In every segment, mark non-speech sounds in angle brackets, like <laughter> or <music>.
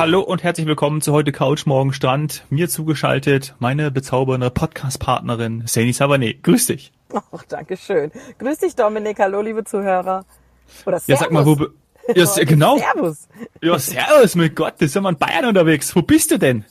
Hallo und herzlich willkommen zu heute Couch Morgen Strand. Mir zugeschaltet meine bezaubernde Podcast-Partnerin Sani Savané. Grüß dich. Oh, danke schön. Grüß dich, Dominik. Hallo, liebe Zuhörer. Oder Servus. Ja, sag mal, wo... Ja, genau. Servus. Ja, Servus, mein Gott, da sind wir in Bayern unterwegs. Wo bist du denn?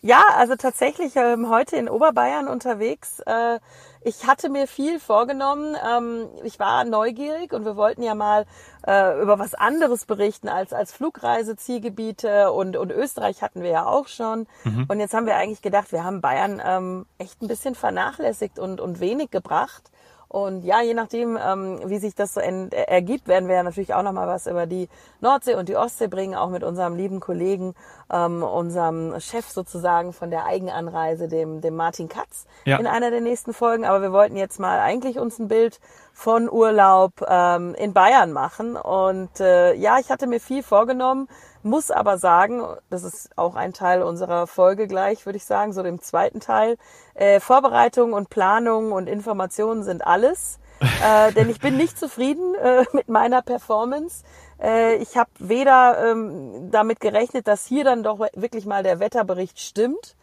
Ja, also tatsächlich ähm, heute in Oberbayern unterwegs. Äh, ich hatte mir viel vorgenommen. Ähm, ich war neugierig und wir wollten ja mal äh, über was anderes berichten als als Flugreisezielgebiete und und Österreich hatten wir ja auch schon. Mhm. Und jetzt haben wir eigentlich gedacht, wir haben Bayern ähm, echt ein bisschen vernachlässigt und und wenig gebracht. Und ja, je nachdem, ähm, wie sich das so ergibt, werden wir ja natürlich auch nochmal was über die Nordsee und die Ostsee bringen, auch mit unserem lieben Kollegen, ähm, unserem Chef sozusagen von der Eigenanreise, dem, dem Martin Katz, ja. in einer der nächsten Folgen. Aber wir wollten jetzt mal eigentlich uns ein Bild von Urlaub ähm, in Bayern machen. Und äh, ja, ich hatte mir viel vorgenommen, muss aber sagen, das ist auch ein Teil unserer Folge gleich, würde ich sagen, so dem zweiten Teil. Äh, Vorbereitung und Planung und Informationen sind alles. <laughs> äh, denn ich bin nicht zufrieden äh, mit meiner Performance. Äh, ich habe weder ähm, damit gerechnet, dass hier dann doch wirklich mal der Wetterbericht stimmt.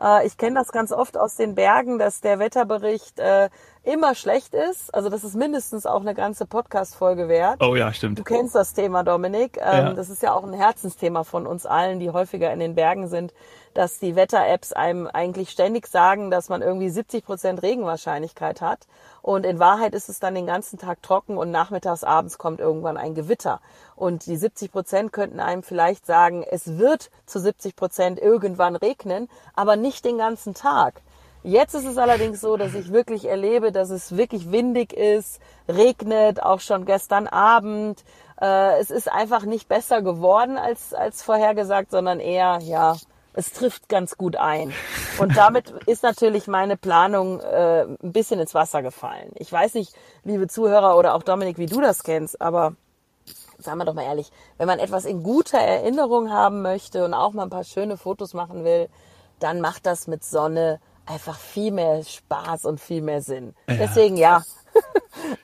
Äh, ich kenne das ganz oft aus den Bergen, dass der Wetterbericht äh, immer schlecht ist. Also das ist mindestens auch eine ganze Podcast-Folge wert. Oh ja, stimmt. Du kennst das Thema, Dominik. Ähm, ja. Das ist ja auch ein Herzensthema von uns allen, die häufiger in den Bergen sind, dass die Wetter-Apps einem eigentlich ständig sagen, dass man irgendwie 70 Prozent Regenwahrscheinlichkeit hat. Und in Wahrheit ist es dann den ganzen Tag trocken und nachmittags, abends kommt irgendwann ein Gewitter. Und die 70 Prozent könnten einem vielleicht sagen, es wird zu 70 Prozent irgendwann regnen, aber nicht den ganzen Tag. Jetzt ist es allerdings so, dass ich wirklich erlebe, dass es wirklich windig ist, regnet, auch schon gestern Abend. Äh, es ist einfach nicht besser geworden als, als vorhergesagt, sondern eher, ja, es trifft ganz gut ein. Und damit <laughs> ist natürlich meine Planung äh, ein bisschen ins Wasser gefallen. Ich weiß nicht, liebe Zuhörer oder auch Dominik, wie du das kennst, aber sagen wir doch mal ehrlich, wenn man etwas in guter Erinnerung haben möchte und auch mal ein paar schöne Fotos machen will, dann macht das mit Sonne einfach viel mehr Spaß und viel mehr Sinn. Ja. Deswegen ja. <laughs>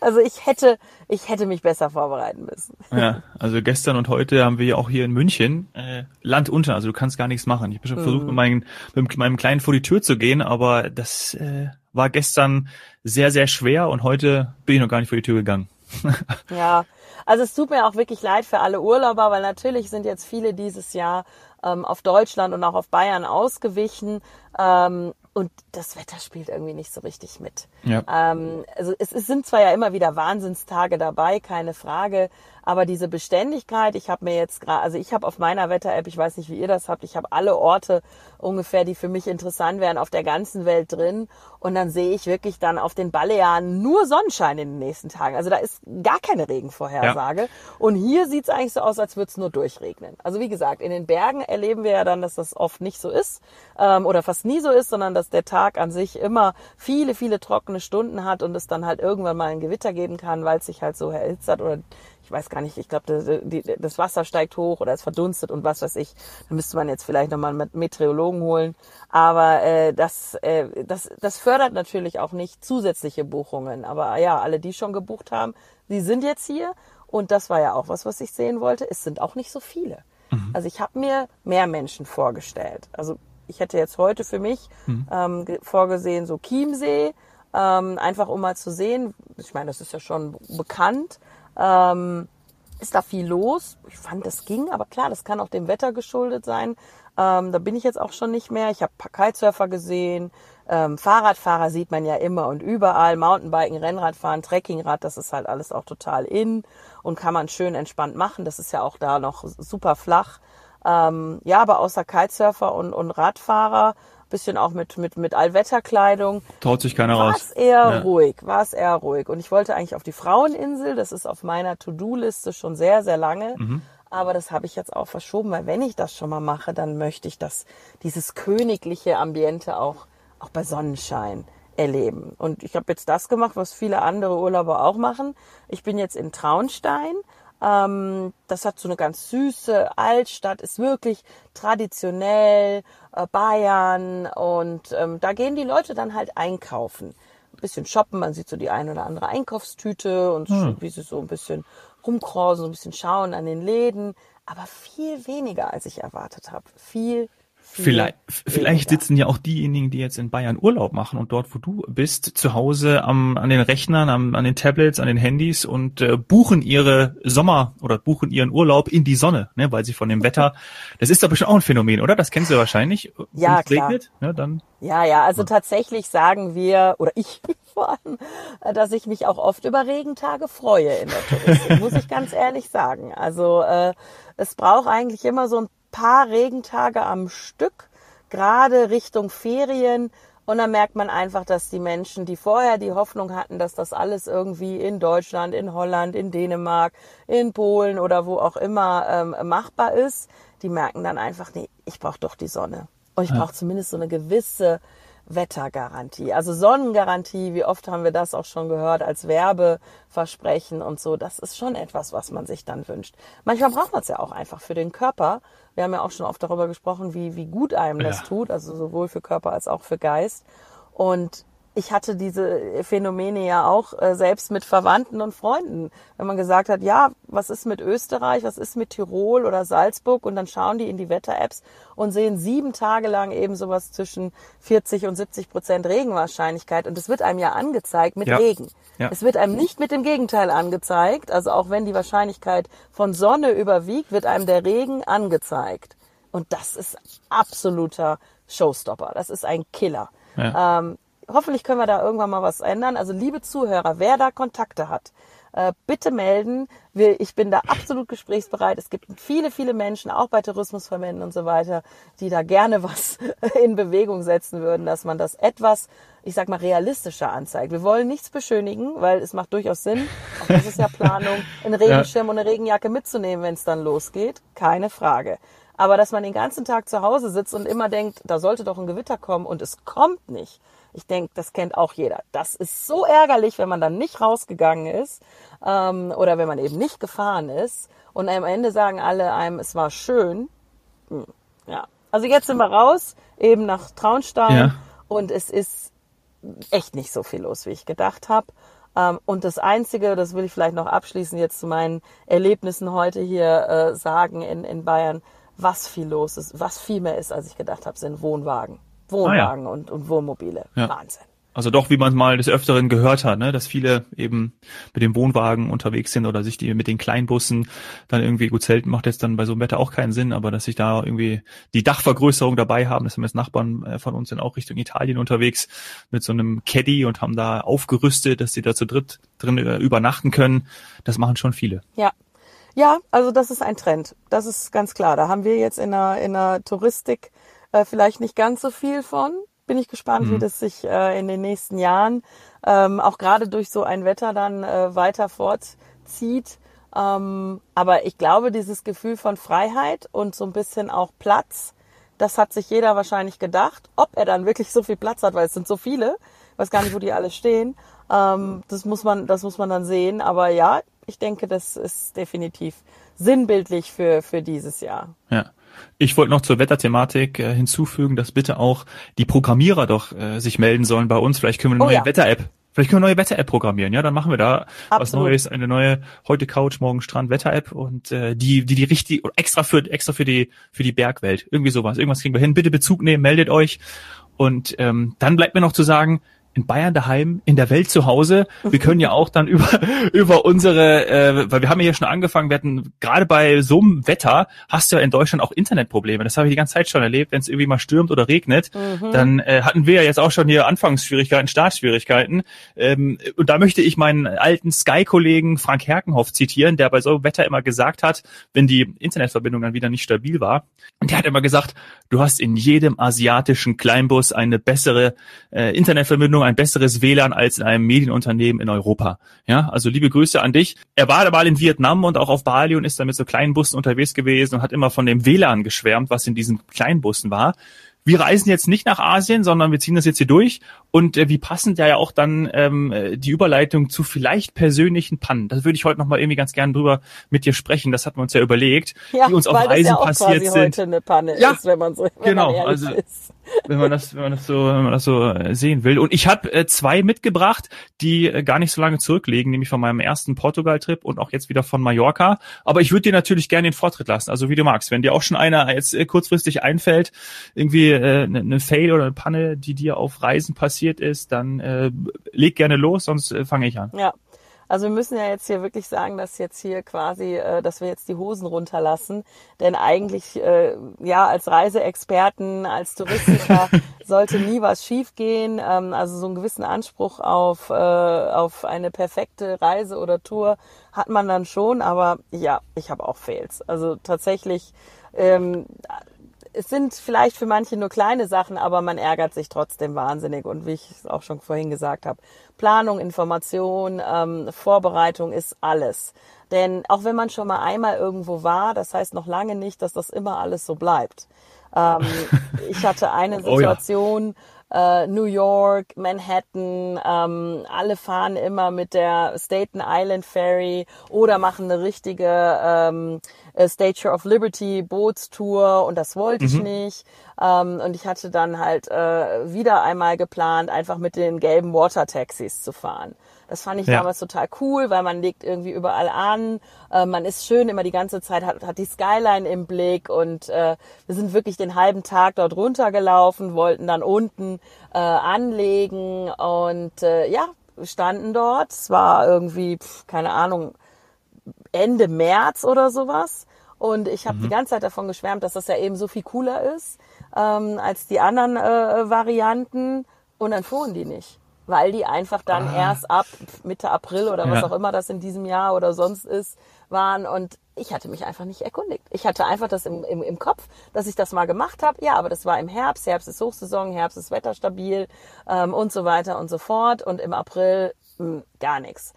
Also ich hätte, ich hätte mich besser vorbereiten müssen. Ja, also gestern und heute haben wir ja auch hier in München äh, Land unter, also du kannst gar nichts machen. Ich habe schon mhm. versucht, mit, meinen, mit meinem Kleinen vor die Tür zu gehen, aber das äh, war gestern sehr, sehr schwer und heute bin ich noch gar nicht vor die Tür gegangen. <laughs> ja, also es tut mir auch wirklich leid für alle Urlauber, weil natürlich sind jetzt viele dieses Jahr ähm, auf Deutschland und auch auf Bayern ausgewichen. Ähm, und das Wetter spielt irgendwie nicht so richtig mit. Ja. Ähm, also es, es sind zwar ja immer wieder Wahnsinnstage dabei, keine Frage, aber diese Beständigkeit, ich habe mir jetzt gerade, also ich habe auf meiner Wetter-App, ich weiß nicht, wie ihr das habt, ich habe alle Orte ungefähr, die für mich interessant wären, auf der ganzen Welt drin. Und dann sehe ich wirklich dann auf den Balearen nur Sonnenschein in den nächsten Tagen. Also da ist gar keine Regenvorhersage. Ja. Und hier sieht es eigentlich so aus, als würde es nur durchregnen. Also wie gesagt, in den Bergen erleben wir ja dann, dass das oft nicht so ist ähm, oder fast nie so ist, sondern dass der Tag an sich immer viele, viele trockene Stunden hat und es dann halt irgendwann mal ein Gewitter geben kann, weil es sich halt so erhitzt hat oder ich weiß gar nicht, ich glaube, das, das, Wasser steigt hoch oder es verdunstet und was weiß ich. Da müsste man jetzt vielleicht nochmal einen Meteorologen holen. Aber äh, das, äh, das, das fördert natürlich auch nicht zusätzliche Buchungen. Aber ja, alle, die schon gebucht haben, die sind jetzt hier. Und das war ja auch was, was ich sehen wollte. Es sind auch nicht so viele. Mhm. Also ich habe mir mehr Menschen vorgestellt. Also ich hätte jetzt heute für mich mhm. ähm, vorgesehen, so Chiemsee, ähm, einfach um mal zu sehen. Ich meine, das ist ja schon bekannt ähm, ist da viel los. Ich fand, das ging, aber klar, das kann auch dem Wetter geschuldet sein. Ähm, da bin ich jetzt auch schon nicht mehr. Ich habe Kitesurfer gesehen, ähm, Fahrradfahrer sieht man ja immer und überall, Mountainbiken, Rennradfahren, Trekkingrad, das ist halt alles auch total in und kann man schön entspannt machen. Das ist ja auch da noch super flach. Ähm, ja, aber außer Kitesurfer und, und Radfahrer bisschen auch mit, mit, mit Allwetterkleidung. Traut sich keiner raus. War es eher ja. ruhig, war es eher ruhig. Und ich wollte eigentlich auf die Fraueninsel, das ist auf meiner To-Do-Liste schon sehr, sehr lange. Mhm. Aber das habe ich jetzt auch verschoben, weil wenn ich das schon mal mache, dann möchte ich das, dieses königliche Ambiente auch, auch bei Sonnenschein erleben. Und ich habe jetzt das gemacht, was viele andere Urlauber auch machen. Ich bin jetzt in Traunstein ähm, das hat so eine ganz süße Altstadt, ist wirklich traditionell, Bayern und ähm, da gehen die Leute dann halt einkaufen. Ein bisschen shoppen, man sieht so die ein oder andere Einkaufstüte und hm. wie sie so ein bisschen rumkrausen, so ein bisschen schauen an den Läden. aber viel weniger, als ich erwartet habe. Viel, Vielleicht, vielleicht sitzen ja auch diejenigen, die jetzt in Bayern Urlaub machen und dort, wo du bist, zu Hause am, an den Rechnern, am, an den Tablets, an den Handys und äh, buchen ihre Sommer oder buchen ihren Urlaub in die Sonne, ne, weil sie von dem Wetter, <laughs> das ist aber schon auch ein Phänomen, oder? Das kennst du wahrscheinlich. Ja, klar. Regnet, ne, dann, ja, ja, also ja. tatsächlich sagen wir, oder ich <laughs> vor allem, dass ich mich auch oft über Regentage freue in der Touristik, muss ich ganz ehrlich sagen. Also äh, es braucht eigentlich immer so ein paar Regentage am Stück, gerade Richtung Ferien. Und dann merkt man einfach, dass die Menschen, die vorher die Hoffnung hatten, dass das alles irgendwie in Deutschland, in Holland, in Dänemark, in Polen oder wo auch immer ähm, machbar ist, die merken dann einfach, nee, ich brauche doch die Sonne. Und ich ja. brauche zumindest so eine gewisse Wettergarantie. Also Sonnengarantie, wie oft haben wir das auch schon gehört als Werbeversprechen und so. Das ist schon etwas, was man sich dann wünscht. Manchmal braucht man es ja auch einfach für den Körper. Wir haben ja auch schon oft darüber gesprochen, wie, wie gut einem das ja. tut, also sowohl für Körper als auch für Geist. Und ich hatte diese Phänomene ja auch äh, selbst mit Verwandten und Freunden. Wenn man gesagt hat, ja, was ist mit Österreich, was ist mit Tirol oder Salzburg und dann schauen die in die Wetter-Apps und sehen sieben Tage lang eben sowas zwischen 40 und 70 Prozent Regenwahrscheinlichkeit und es wird einem ja angezeigt mit ja. Regen. Ja. Es wird einem nicht mit dem Gegenteil angezeigt, also auch wenn die Wahrscheinlichkeit von Sonne überwiegt, wird einem der Regen angezeigt. Und das ist absoluter Showstopper. Das ist ein Killer. Ja. Ähm, hoffentlich können wir da irgendwann mal was ändern. Also liebe Zuhörer, wer da Kontakte hat, äh, bitte melden. Ich bin da absolut gesprächsbereit. Es gibt viele, viele Menschen, auch bei Tourismusverbänden und so weiter, die da gerne was <laughs> in Bewegung setzen würden, dass man das etwas, ich sag mal, realistischer anzeigt. Wir wollen nichts beschönigen, weil es macht durchaus Sinn, auch das ist ja Planung, einen Regenschirm und eine Regenjacke mitzunehmen, wenn es dann losgeht. Keine Frage. Aber dass man den ganzen Tag zu Hause sitzt und immer denkt, da sollte doch ein Gewitter kommen und es kommt nicht ich denke, das kennt auch jeder. Das ist so ärgerlich, wenn man dann nicht rausgegangen ist ähm, oder wenn man eben nicht gefahren ist. Und am Ende sagen alle einem, es war schön. Hm, ja. Also jetzt sind wir raus, eben nach Traunstein. Ja. Und es ist echt nicht so viel los, wie ich gedacht habe. Ähm, und das Einzige, das will ich vielleicht noch abschließend jetzt zu meinen Erlebnissen heute hier äh, sagen in, in Bayern, was viel los ist, was viel mehr ist, als ich gedacht habe, sind Wohnwagen. Wohnwagen ah, ja. und, und Wohnmobile. Ja. Wahnsinn. Also doch, wie man mal des Öfteren gehört hat, ne, dass viele eben mit dem Wohnwagen unterwegs sind oder sich die mit den Kleinbussen dann irgendwie gut zelten macht jetzt dann bei so einem Wetter auch keinen Sinn, aber dass sich da irgendwie die Dachvergrößerung dabei haben, das haben jetzt Nachbarn äh, von uns sind auch Richtung Italien unterwegs mit so einem Caddy und haben da aufgerüstet, dass sie da zu dritt drin äh, übernachten können. Das machen schon viele. Ja. Ja, also das ist ein Trend. Das ist ganz klar. Da haben wir jetzt in der, in der Touristik äh, vielleicht nicht ganz so viel von. Bin ich gespannt, mhm. wie das sich äh, in den nächsten Jahren ähm, auch gerade durch so ein Wetter dann äh, weiter fortzieht. Ähm, aber ich glaube, dieses Gefühl von Freiheit und so ein bisschen auch Platz, das hat sich jeder wahrscheinlich gedacht. Ob er dann wirklich so viel Platz hat, weil es sind so viele, ich weiß gar nicht, wo die alle stehen. Ähm, das muss man, das muss man dann sehen. Aber ja, ich denke, das ist definitiv sinnbildlich für, für dieses Jahr. Ja. Ich wollte noch zur Wetterthematik äh, hinzufügen, dass bitte auch die Programmierer doch äh, sich melden sollen bei uns. Vielleicht können wir eine oh, neue ja. Wetter-App Vielleicht können wir eine neue Wetter-App programmieren, ja? Dann machen wir da Absolut. was Neues, eine neue heute Couch, morgen Strand Wetter-App und äh, die, die die richtig extra für extra für die für die Bergwelt, irgendwie sowas, irgendwas kriegen wir hin. Bitte Bezug nehmen, meldet euch und ähm, dann bleibt mir noch zu sagen, in Bayern daheim, in der Welt zu Hause. Wir können ja auch dann <laughs> über, über unsere, äh, weil wir haben ja hier schon angefangen, wir hatten gerade bei so einem Wetter hast du ja in Deutschland auch Internetprobleme. Das habe ich die ganze Zeit schon erlebt, wenn es irgendwie mal stürmt oder regnet. Mhm. Dann äh, hatten wir ja jetzt auch schon hier Anfangsschwierigkeiten, Startschwierigkeiten. Ähm, und da möchte ich meinen alten Sky-Kollegen Frank Herkenhoff zitieren, der bei so einem Wetter immer gesagt hat, wenn die Internetverbindung dann wieder nicht stabil war. Und der hat immer gesagt, du hast in jedem asiatischen Kleinbus eine bessere äh, Internetverbindung ein besseres WLAN als in einem Medienunternehmen in Europa. Ja, also liebe Grüße an dich. Er war mal in Vietnam und auch auf Bali und ist dann mit so kleinen Bussen unterwegs gewesen und hat immer von dem WLAN geschwärmt, was in diesen kleinen Bussen war wir reisen jetzt nicht nach Asien, sondern wir ziehen das jetzt hier durch. Und äh, wie passend ja auch dann ähm, äh, die Überleitung zu vielleicht persönlichen Pannen. Das würde ich heute nochmal irgendwie ganz gerne drüber mit dir sprechen. Das hatten wir uns ja überlegt, ja, die uns auf Reisen ja passiert sind. Heute eine Panne ja, ist, so genau. also ist. Wenn man das, wenn man das so, wenn man das so äh, sehen will. Und ich habe äh, zwei mitgebracht, die äh, gar nicht so lange zurücklegen, nämlich von meinem ersten Portugal-Trip und auch jetzt wieder von Mallorca. Aber ich würde dir natürlich gerne den Vortritt lassen, also wie du magst. Wenn dir auch schon einer jetzt äh, kurzfristig einfällt, irgendwie äh, eine ne Fail oder eine Panne, die dir auf Reisen passiert ist, dann äh, leg gerne los, sonst äh, fange ich an. Ja, also wir müssen ja jetzt hier wirklich sagen, dass jetzt hier quasi, äh, dass wir jetzt die Hosen runterlassen. Denn eigentlich, äh, ja, als Reiseexperten, als Touristiker <laughs> sollte nie was schiefgehen. Ähm, also so einen gewissen Anspruch auf, äh, auf eine perfekte Reise oder Tour hat man dann schon. Aber ja, ich habe auch Fails. Also tatsächlich, ähm, es sind vielleicht für manche nur kleine Sachen, aber man ärgert sich trotzdem wahnsinnig. Und wie ich es auch schon vorhin gesagt habe, Planung, Information, ähm, Vorbereitung ist alles. Denn auch wenn man schon mal einmal irgendwo war, das heißt noch lange nicht, dass das immer alles so bleibt. Ähm, <laughs> ich hatte eine Situation, oh ja äh, New York, Manhattan, ähm, alle fahren immer mit der Staten Island Ferry oder machen eine richtige ähm, äh, Statue of Liberty Bootstour und das wollte mhm. ich nicht. Ähm, und ich hatte dann halt äh, wieder einmal geplant, einfach mit den gelben Water Taxis zu fahren. Das fand ich ja. damals total cool, weil man legt irgendwie überall an. Äh, man ist schön immer die ganze Zeit, hat, hat die Skyline im Blick und äh, wir sind wirklich den halben Tag dort runtergelaufen, wollten dann unten äh, anlegen und äh, ja, standen dort. Es war irgendwie, pf, keine Ahnung, Ende März oder sowas. Und ich habe mhm. die ganze Zeit davon geschwärmt, dass das ja eben so viel cooler ist ähm, als die anderen äh, Varianten. Und dann fuhren die nicht weil die einfach dann ah. erst ab Mitte April oder was ja. auch immer das in diesem Jahr oder sonst ist, waren und ich hatte mich einfach nicht erkundigt. Ich hatte einfach das im, im, im Kopf, dass ich das mal gemacht habe. Ja, aber das war im Herbst. Herbst ist Hochsaison, Herbst ist wetterstabil ähm, und so weiter und so fort. Und im April mh, hm, gar nichts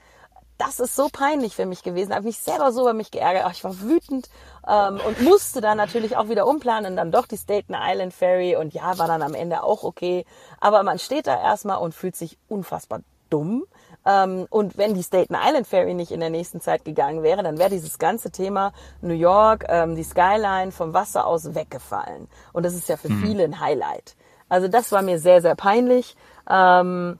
das ist so peinlich für mich gewesen. Habe mich selber so über mich geärgert. Ach, ich war wütend ähm, und musste dann natürlich auch wieder umplanen. Dann doch die Staten Island Ferry und ja, war dann am Ende auch okay. Aber man steht da erstmal und fühlt sich unfassbar dumm. Ähm, und wenn die Staten Island Ferry nicht in der nächsten Zeit gegangen wäre, dann wäre dieses ganze Thema New York, ähm, die Skyline vom Wasser aus weggefallen. Und das ist ja für mhm. viele ein Highlight. Also das war mir sehr, sehr peinlich. Ähm,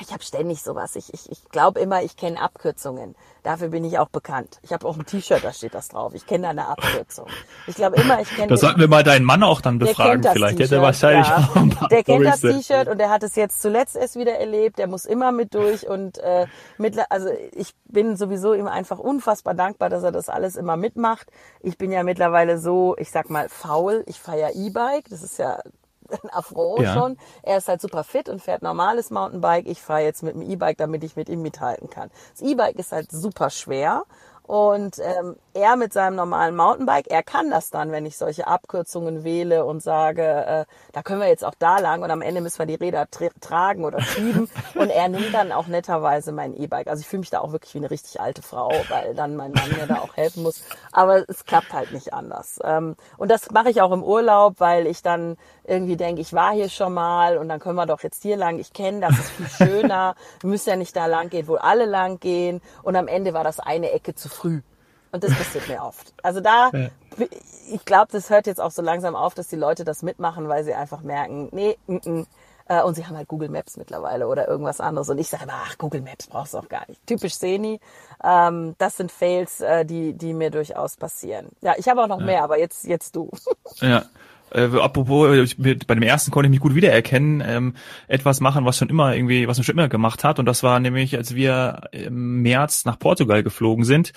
ich habe ständig sowas. Ich, ich, ich glaube immer, ich kenne Abkürzungen. Dafür bin ich auch bekannt. Ich habe auch ein T-Shirt, da steht das drauf. Ich kenne eine Abkürzung. Ich glaube immer, ich kenne. Da sollten wir mal deinen Mann auch dann befragen, vielleicht. Der wahrscheinlich ja. auch Der kennt das T-Shirt und der hat es jetzt zuletzt erst wieder erlebt. Der muss immer mit durch und äh, mit, also ich bin sowieso ihm einfach unfassbar dankbar, dass er das alles immer mitmacht. Ich bin ja mittlerweile so, ich sag mal, faul. Ich fahre ja E-Bike. Das ist ja <laughs> ein Afro ja. schon. Er ist halt super fit und fährt normales Mountainbike. Ich fahre jetzt mit dem E-Bike, damit ich mit ihm mithalten kann. Das E-Bike ist halt super schwer und ähm, er mit seinem normalen Mountainbike, er kann das dann, wenn ich solche Abkürzungen wähle und sage, äh, da können wir jetzt auch da lang und am Ende müssen wir die Räder tra tragen oder schieben. <laughs> und er nimmt dann auch netterweise mein E-Bike. Also ich fühle mich da auch wirklich wie eine richtig alte Frau, weil dann mein Mann mir da auch helfen muss. Aber es klappt halt nicht anders. Ähm, und das mache ich auch im Urlaub, weil ich dann irgendwie denke, ich war hier schon mal und dann können wir doch jetzt hier lang. Ich kenne, das ist viel schöner. <laughs> wir müssen ja nicht da lang gehen, wo alle lang gehen. Und am Ende war das eine Ecke zu früh. Und das passiert mir oft. Also da, ja. ich glaube, das hört jetzt auch so langsam auf, dass die Leute das mitmachen, weil sie einfach merken, nee, n -n, äh, und sie haben halt Google Maps mittlerweile oder irgendwas anderes. Und ich sage immer, ach, Google Maps brauchst du auch gar nicht. Typisch Seni. Ähm, das sind Fails, äh, die, die mir durchaus passieren. Ja, ich habe auch noch ja. mehr, aber jetzt, jetzt du. Ja. <laughs> Äh, apropos, ich, bei dem ersten konnte ich mich gut wiedererkennen, ähm, etwas machen, was schon immer irgendwie, was man schon immer gemacht hat. Und das war nämlich, als wir im März nach Portugal geflogen sind,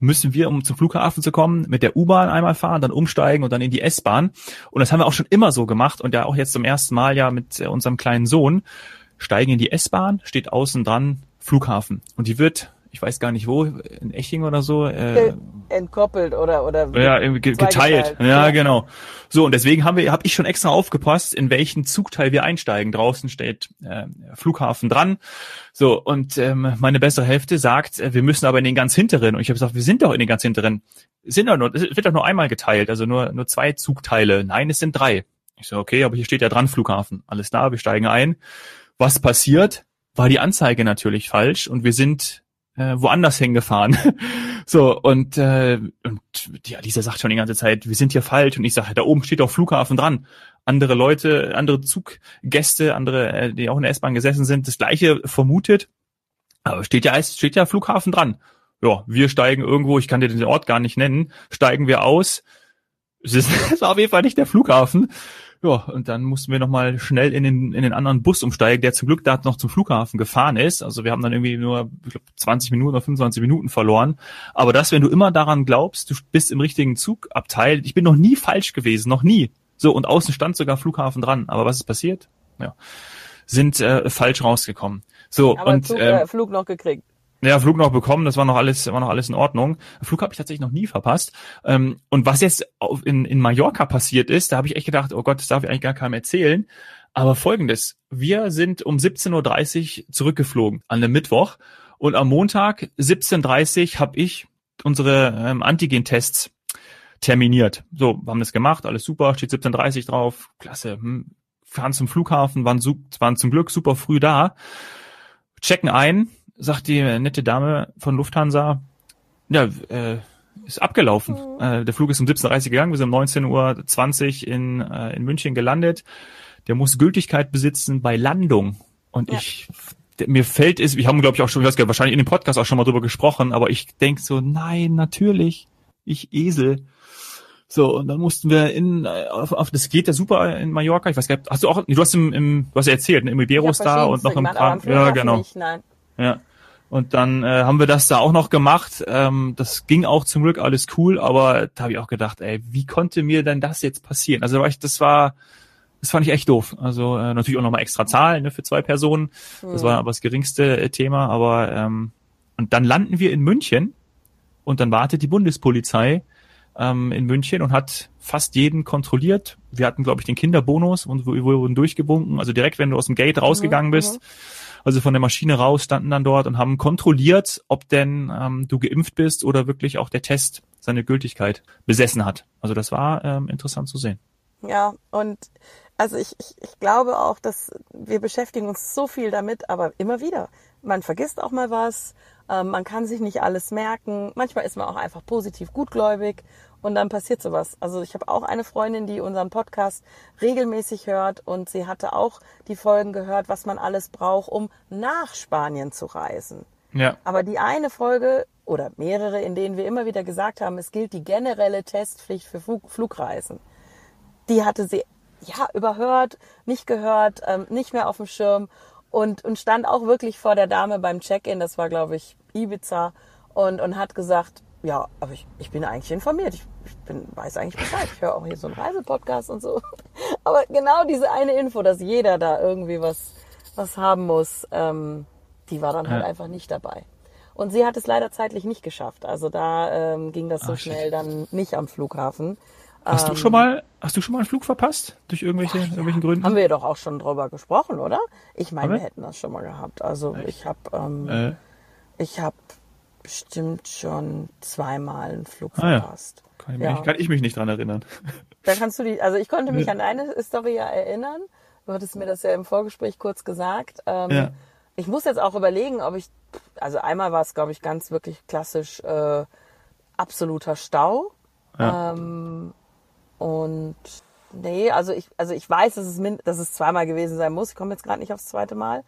müssen wir, um zum Flughafen zu kommen, mit der U-Bahn einmal fahren, dann umsteigen und dann in die S-Bahn. Und das haben wir auch schon immer so gemacht und ja auch jetzt zum ersten Mal ja mit äh, unserem kleinen Sohn. Steigen in die S-Bahn, steht außen dran Flughafen. Und die wird ich weiß gar nicht wo, in Eching oder so. Äh, Entkoppelt oder oder ja irgendwie geteilt. Ja, ja, genau. So und deswegen haben wir, habe ich schon extra aufgepasst, in welchen Zugteil wir einsteigen. Draußen steht äh, Flughafen dran. So und ähm, meine bessere Hälfte sagt, äh, wir müssen aber in den ganz hinteren. Und ich habe gesagt, wir sind doch in den ganz hinteren. sind doch nur, es wird doch nur einmal geteilt, also nur nur zwei Zugteile. Nein, es sind drei. Ich so okay, aber hier steht ja dran Flughafen. Alles da, wir steigen ein. Was passiert? War die Anzeige natürlich falsch und wir sind äh, woanders hingefahren. <laughs> so, und, äh, und die Alisa sagt schon die ganze Zeit, wir sind hier falsch. Und ich sage, da oben steht auch Flughafen dran. Andere Leute, andere Zuggäste, andere, äh, die auch in der S-Bahn gesessen sind, das gleiche vermutet. Aber steht ja, steht ja Flughafen dran. Ja, wir steigen irgendwo, ich kann dir den Ort gar nicht nennen, steigen wir aus. Es ist <laughs> auf jeden Fall nicht der Flughafen. Ja, und dann mussten wir nochmal schnell in den, in den anderen Bus umsteigen, der zum Glück da noch zum Flughafen gefahren ist. Also wir haben dann irgendwie nur ich glaub, 20 Minuten oder 25 Minuten verloren. Aber das, wenn du immer daran glaubst, du bist im richtigen Zugabteil, ich bin noch nie falsch gewesen, noch nie. So, und außen stand sogar Flughafen dran. Aber was ist passiert? Ja, sind äh, falsch rausgekommen. So, Aber und Zug, ähm, äh, Flug noch gekriegt. Ja, Flug noch bekommen, das war noch alles, war noch alles in Ordnung. Flug habe ich tatsächlich noch nie verpasst. Ähm, und was jetzt in, in Mallorca passiert ist, da habe ich echt gedacht, oh Gott, das darf ich eigentlich gar keinem erzählen. Aber folgendes, wir sind um 17.30 Uhr zurückgeflogen an dem Mittwoch und am Montag 17.30 Uhr habe ich unsere ähm, Antigen-Tests terminiert. So, haben das gemacht, alles super, steht 17.30 Uhr drauf, klasse. Hm. Fahren zum Flughafen, waren, waren zum Glück super früh da, checken ein, sagt die nette Dame von Lufthansa, ja, äh, ist abgelaufen. Äh, der Flug ist um 17.30 Uhr gegangen, wir sind um 19.20 Uhr in, äh, in München gelandet. Der muss Gültigkeit besitzen bei Landung. Und Ja. ich, mir fällt es, wir haben, glaube ich, auch schon, ich weiß gar nicht, wahrscheinlich in dem Podcast auch schon mal drüber gesprochen, aber ich denk so, nein, natürlich, ich Esel. So, und dann mussten wir in, äh, auf, auf das geht ja super in Mallorca. Ich weiß gar nicht, hast du auch, du hast im, im du hast ja erzählt, ne, im Iberos Ich hab da und noch im Kram. Ja, genau. Nicht, nein. Ja. Und dann äh, haben wir das da auch noch gemacht. Ähm, das ging auch zum Glück alles cool, aber da habe ich auch gedacht, ey, wie konnte mir denn das jetzt passieren? Also war ich, das war, das fand ich echt doof. Also äh, natürlich auch nochmal extra Zahlen ne, für zwei Personen. Das war aber das geringste äh, Thema. Aber ähm, und dann landen wir in München und dann wartet die Bundespolizei ähm, in München und hat fast jeden kontrolliert. Wir hatten, glaube ich, den Kinderbonus und wir wurden durchgewunken. Also direkt, wenn du aus dem Gate rausgegangen bist, also von der Maschine raus, standen dann dort und haben kontrolliert, ob denn ähm, du geimpft bist oder wirklich auch der Test seine Gültigkeit besessen hat. Also das war ähm, interessant zu sehen. Ja, und also ich, ich, ich glaube auch, dass wir beschäftigen uns so viel damit, aber immer wieder. Man vergisst auch mal was, ähm, man kann sich nicht alles merken. Manchmal ist man auch einfach positiv gutgläubig und dann passiert sowas. Also ich habe auch eine Freundin, die unseren Podcast regelmäßig hört und sie hatte auch die Folgen gehört, was man alles braucht, um nach Spanien zu reisen. Ja. Aber die eine Folge oder mehrere, in denen wir immer wieder gesagt haben, es gilt die generelle Testpflicht für Flug Flugreisen, die hatte sie ja überhört, nicht gehört, ähm, nicht mehr auf dem Schirm und, und stand auch wirklich vor der Dame beim Check-in, das war glaube ich Ibiza, und, und hat gesagt, ja, aber ich, ich bin eigentlich informiert, ich, ich bin, weiß eigentlich Bescheid, ich höre auch hier so einen Reisepodcast und so. <laughs> Aber genau diese eine Info, dass jeder da irgendwie was, was haben muss, ähm, die war dann halt Ja. einfach nicht dabei. Und sie hat es leider zeitlich nicht geschafft. Also da ähm, ging das so shit. schnell dann nicht am Flughafen. Hast du schon mal, hast du schon mal einen Flug verpasst durch irgendwelche, irgendwelchen Gründen? Haben wir doch auch schon drüber gesprochen, oder? Ich meine, wir? hätten das schon mal gehabt. Also ich habe ähm, Äh, ich habe bestimmt schon zweimal einen Flug Ah, ja. verpasst. kann, ich mich, Ja. kann ich mich nicht dran erinnern. <laughs> Da kannst du die, also ich konnte mich an deine Story ja erinnern. Du hattest mir das ja im Vorgespräch kurz gesagt. Ähm, Ja. Ich muss jetzt auch überlegen, ob ich, also einmal war es, glaube ich, ganz wirklich klassisch äh, absoluter Stau. Ja. Ähm, und nee, also ich, also ich weiß, dass es, min dass es zweimal gewesen sein muss. Ich komme jetzt gerade nicht aufs zweite Mal.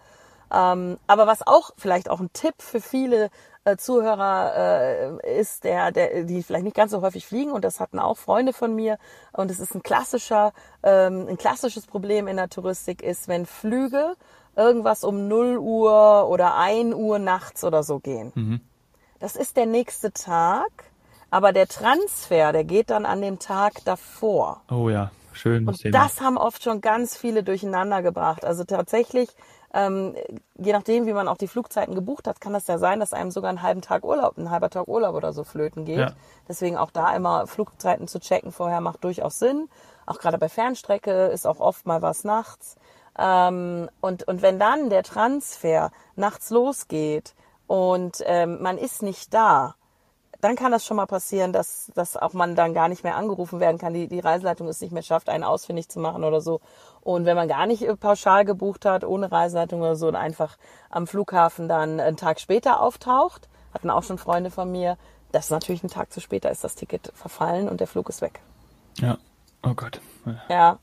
Ähm, aber was auch vielleicht auch ein Tipp für viele äh, Zuhörer äh, ist, der, der, die vielleicht nicht ganz so häufig fliegen und das hatten auch Freunde von mir und es ist ein klassischer, ähm, ein klassisches Problem in der Touristik ist, wenn Flüge irgendwas um 0 Uhr oder 1 Uhr nachts oder so gehen. Das ist der nächste Tag, aber der Transfer, der geht dann an dem Tag davor. Oh ja, schön. Und das haben oft schon ganz viele durcheinander gebracht. Also tatsächlich, ähm, je nachdem, wie man auch die Flugzeiten gebucht hat, kann das ja sein, dass einem sogar einen halben Tag Urlaub, ein halber Tag Urlaub oder so flöten geht. Ja. Deswegen auch da immer Flugzeiten zu checken vorher macht durchaus Sinn. Auch gerade bei Fernstrecke ist auch oft mal was nachts. Ähm, und, und wenn dann der Transfer nachts losgeht und ähm, man ist nicht da, dann kann das schon mal passieren, dass, dass auch man dann gar nicht mehr angerufen werden kann, die, die Reiseleitung es nicht mehr schafft, einen ausfindig zu machen oder so. Und wenn man gar nicht äh, pauschal gebucht hat, ohne Reiseleitung oder so, und einfach am Flughafen dann einen Tag später auftaucht, hatten auch schon Freunde von mir. Das ist natürlich ein Tag zu spät, da ist das Ticket verfallen und der Flug ist weg. Ja, oh Gott. Ja,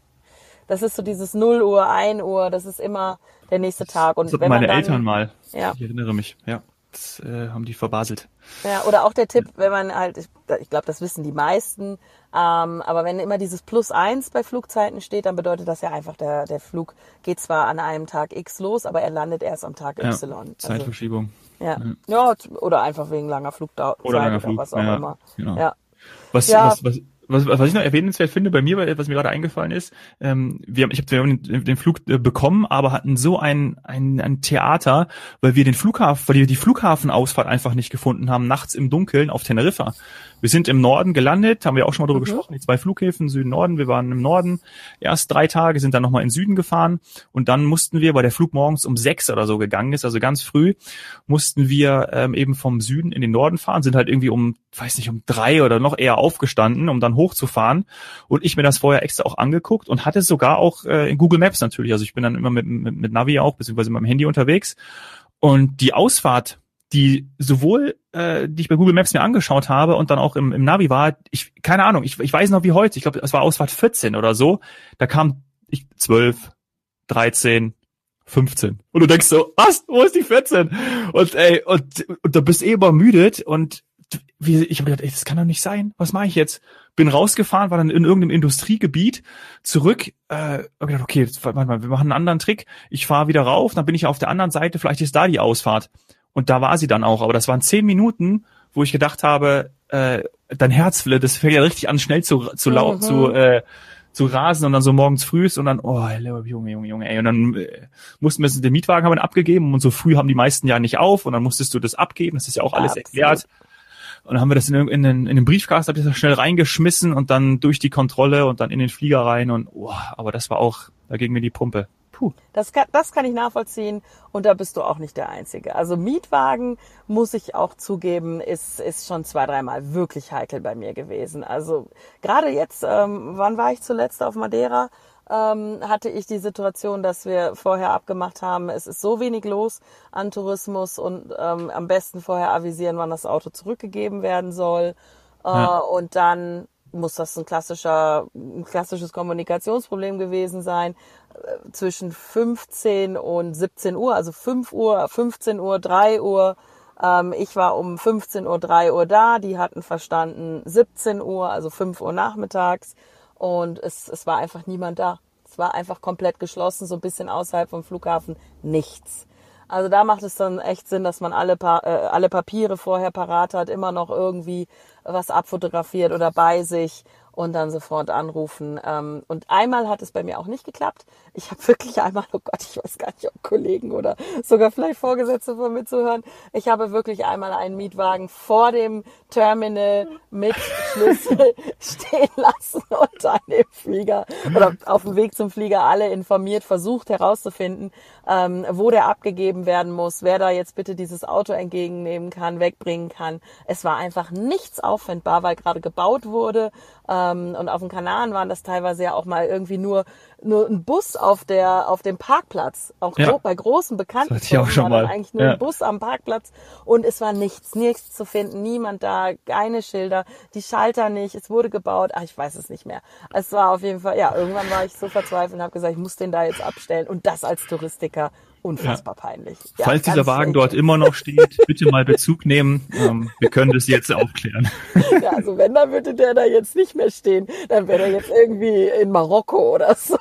das ist so dieses 0 Uhr, 1 Uhr, das ist immer der nächste Tag. Und das wenn meine dann, Eltern mal. Ja. Ich erinnere mich, ja. Das äh, haben die verbaselt. Ja, oder auch der Tipp, wenn man halt, ich, ich glaube, das wissen die meisten, ähm, aber wenn immer dieses Plus eins bei Flugzeiten steht, dann bedeutet das ja einfach, der, der Flug geht zwar an einem Tag X los, aber er landet erst am Tag ja, Y. Also, Zeitverschiebung. Ja. ja. oder einfach wegen langer Flugdauer oder, langer Flug. oder was auch ja, immer. Genau. Ja. Was, was, was, was, was ich noch erwähnenswert finde bei mir, was mir gerade eingefallen ist, ähm, wir haben, ich habe den, den Flug äh, bekommen, aber hatten so ein, ein, ein Theater, weil wir den Flughafen, weil wir die Flughafenausfahrt einfach nicht gefunden haben, nachts im Dunkeln auf Teneriffa. Wir sind im Norden gelandet, haben wir auch schon mal drüber mhm. gesprochen, die zwei Flughäfen, Süden, Norden. Wir waren im Norden erst drei Tage, sind dann nochmal in Süden gefahren und dann mussten wir, weil der Flug morgens um sechs oder so gegangen ist, also ganz früh, mussten wir ähm, eben vom Süden in den Norden fahren, sind halt irgendwie um, weiß nicht, um drei oder noch eher aufgestanden, um dann hochzufahren. Und ich mir das vorher extra auch angeguckt und hatte sogar auch äh, in Google Maps natürlich. Also ich bin dann immer mit, mit, mit Navi auch, beziehungsweise mit meinem Handy unterwegs. Und die Ausfahrt die sowohl, äh, die ich bei Google Maps mir angeschaut habe und dann auch im, im Navi war, ich, keine Ahnung, ich, ich weiß noch wie heute, ich glaube, es war Ausfahrt 14 oder so, da kam ich 12, 13, 15. Und du denkst so, was, wo ist die 14? Und ey, und, und da bist eh übermüdet und wie, ich habe gedacht, ey, das kann doch nicht sein. Was mache ich jetzt? Bin rausgefahren, war dann in irgendeinem Industriegebiet, zurück, äh, hab gedacht, okay, warte mal, wir machen einen anderen Trick. Ich fahre wieder rauf, dann bin ich auf der anderen Seite, vielleicht ist da die Ausfahrt. Und da war sie dann auch. Aber das waren zehn Minuten, wo ich gedacht habe, äh, dein Herz, das fängt ja richtig an, schnell zu, zu laut, mhm. zu, äh, zu rasen und dann so morgens früh und dann, oh, Junge, Junge, Junge, ey. Und dann äh, mussten wir den Mietwagen haben abgegeben und so früh haben die meisten ja nicht auf und dann musstest du das abgeben, das ist ja auch alles Absolut. erklärt. Und dann haben wir das in, in, in den Briefkasten, hab ich das schnell reingeschmissen und dann durch die Kontrolle und dann in den Flieger rein und, oh, aber das war auch, da ging mir die Pumpe. Puh. Das kann, das kann ich nachvollziehen und da bist du auch nicht der Einzige. Also Mietwagen, muss ich auch zugeben, ist, ist schon zwei, dreimal wirklich heikel bei mir gewesen. Also gerade jetzt, ähm, wann war ich zuletzt auf Madeira? Ähm, hatte ich die Situation, dass wir vorher abgemacht haben, es ist so wenig los an Tourismus und ähm, am besten vorher avisieren, wann das Auto zurückgegeben werden soll. Äh, ja. Und dann muss das ein klassischer, ein klassisches Kommunikationsproblem gewesen sein zwischen 15 und 17 Uhr, also 5 Uhr, 15 Uhr, 3 Uhr. Ähm, ich war um 15 Uhr, 3 Uhr da. Die hatten verstanden 17 Uhr, also 5 Uhr nachmittags. Und es, es war einfach niemand da. Es war einfach komplett geschlossen, so ein bisschen außerhalb vom Flughafen nichts. Also da macht es dann echt Sinn, dass man alle, pa äh, alle Papiere vorher parat hat, immer noch irgendwie was abfotografiert oder bei sich und dann sofort anrufen. Ähm, und einmal hat es bei mir auch nicht geklappt. Ich habe <laughs> wirklich einmal, oh Gott, ich weiß gar nicht, ob Kollegen oder sogar vielleicht Vorgesetzte von mir zuhören. Ich habe wirklich einmal einen Mietwagen vor dem Terminal mit Schlüssel <laughs> stehen lassen und dann im Flieger oder auf dem Weg zum Flieger alle informiert, versucht herauszufinden, ähm, wo der abgegeben werden muss, wer da jetzt bitte dieses Auto entgegennehmen kann, wegbringen kann. Es war einfach nichts auffindbar, weil gerade gebaut wurde. Ähm, und auf den Kanaren waren das teilweise ja auch mal irgendwie nur nur ein Bus auf der auf dem Parkplatz. Auch ja. bei großen Bekannten das ich auch schon mal. eigentlich nur ja. ein Bus am Parkplatz und es war nichts, nichts zu finden, niemand da, keine Schilder, die Schalter nicht, es wurde gebaut, ach, ich weiß es nicht mehr. Es war auf jeden Fall, ja, irgendwann war ich so verzweifelt und habe gesagt, ich muss den da jetzt abstellen und das als Touristiker unfassbar ja. peinlich. Ja, Falls dieser Wagen dort immer noch steht, bitte mal Bezug nehmen. Ähm, wir können das jetzt aufklären. <laughs> Ja, also wenn, dann würde der da jetzt nicht mehr stehen. Dann wäre er jetzt irgendwie in Marokko oder so.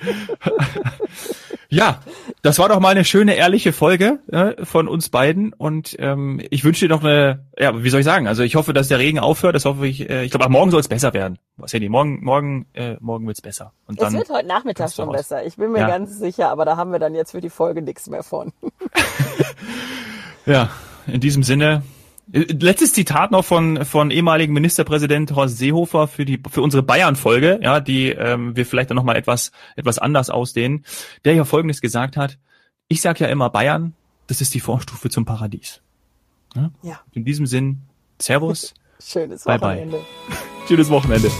<laughs> ja, das war doch mal eine schöne, ehrliche Folge äh, von uns beiden. Und ähm, ich wünsche dir noch eine, ja, wie soll ich sagen? Also ich hoffe, dass der Regen aufhört. Das hoffe ich. Äh, ich glaube, morgen soll es besser werden. Was die morgen, morgen, äh, morgen wird's besser. Und es wird heute Nachmittag schon besser. Ich bin mir ja. ganz sicher, aber da haben wir dann jetzt für die Folge nichts mehr von. <laughs> ja, in diesem Sinne Letztes Zitat noch von von ehemaligen Ministerpräsident Horst Seehofer für die für unsere Bayern-Folge, ja, die ähm, wir vielleicht dann noch mal etwas etwas anders ausdehnen, der ja Folgendes gesagt hat: Ich sage ja immer Bayern, das ist die Vorstufe zum Paradies. Ja. ja. In diesem Sinn, Servus. <laughs> <laughs> Schönes Wochenende. Bye bye. Schönes Wochenende.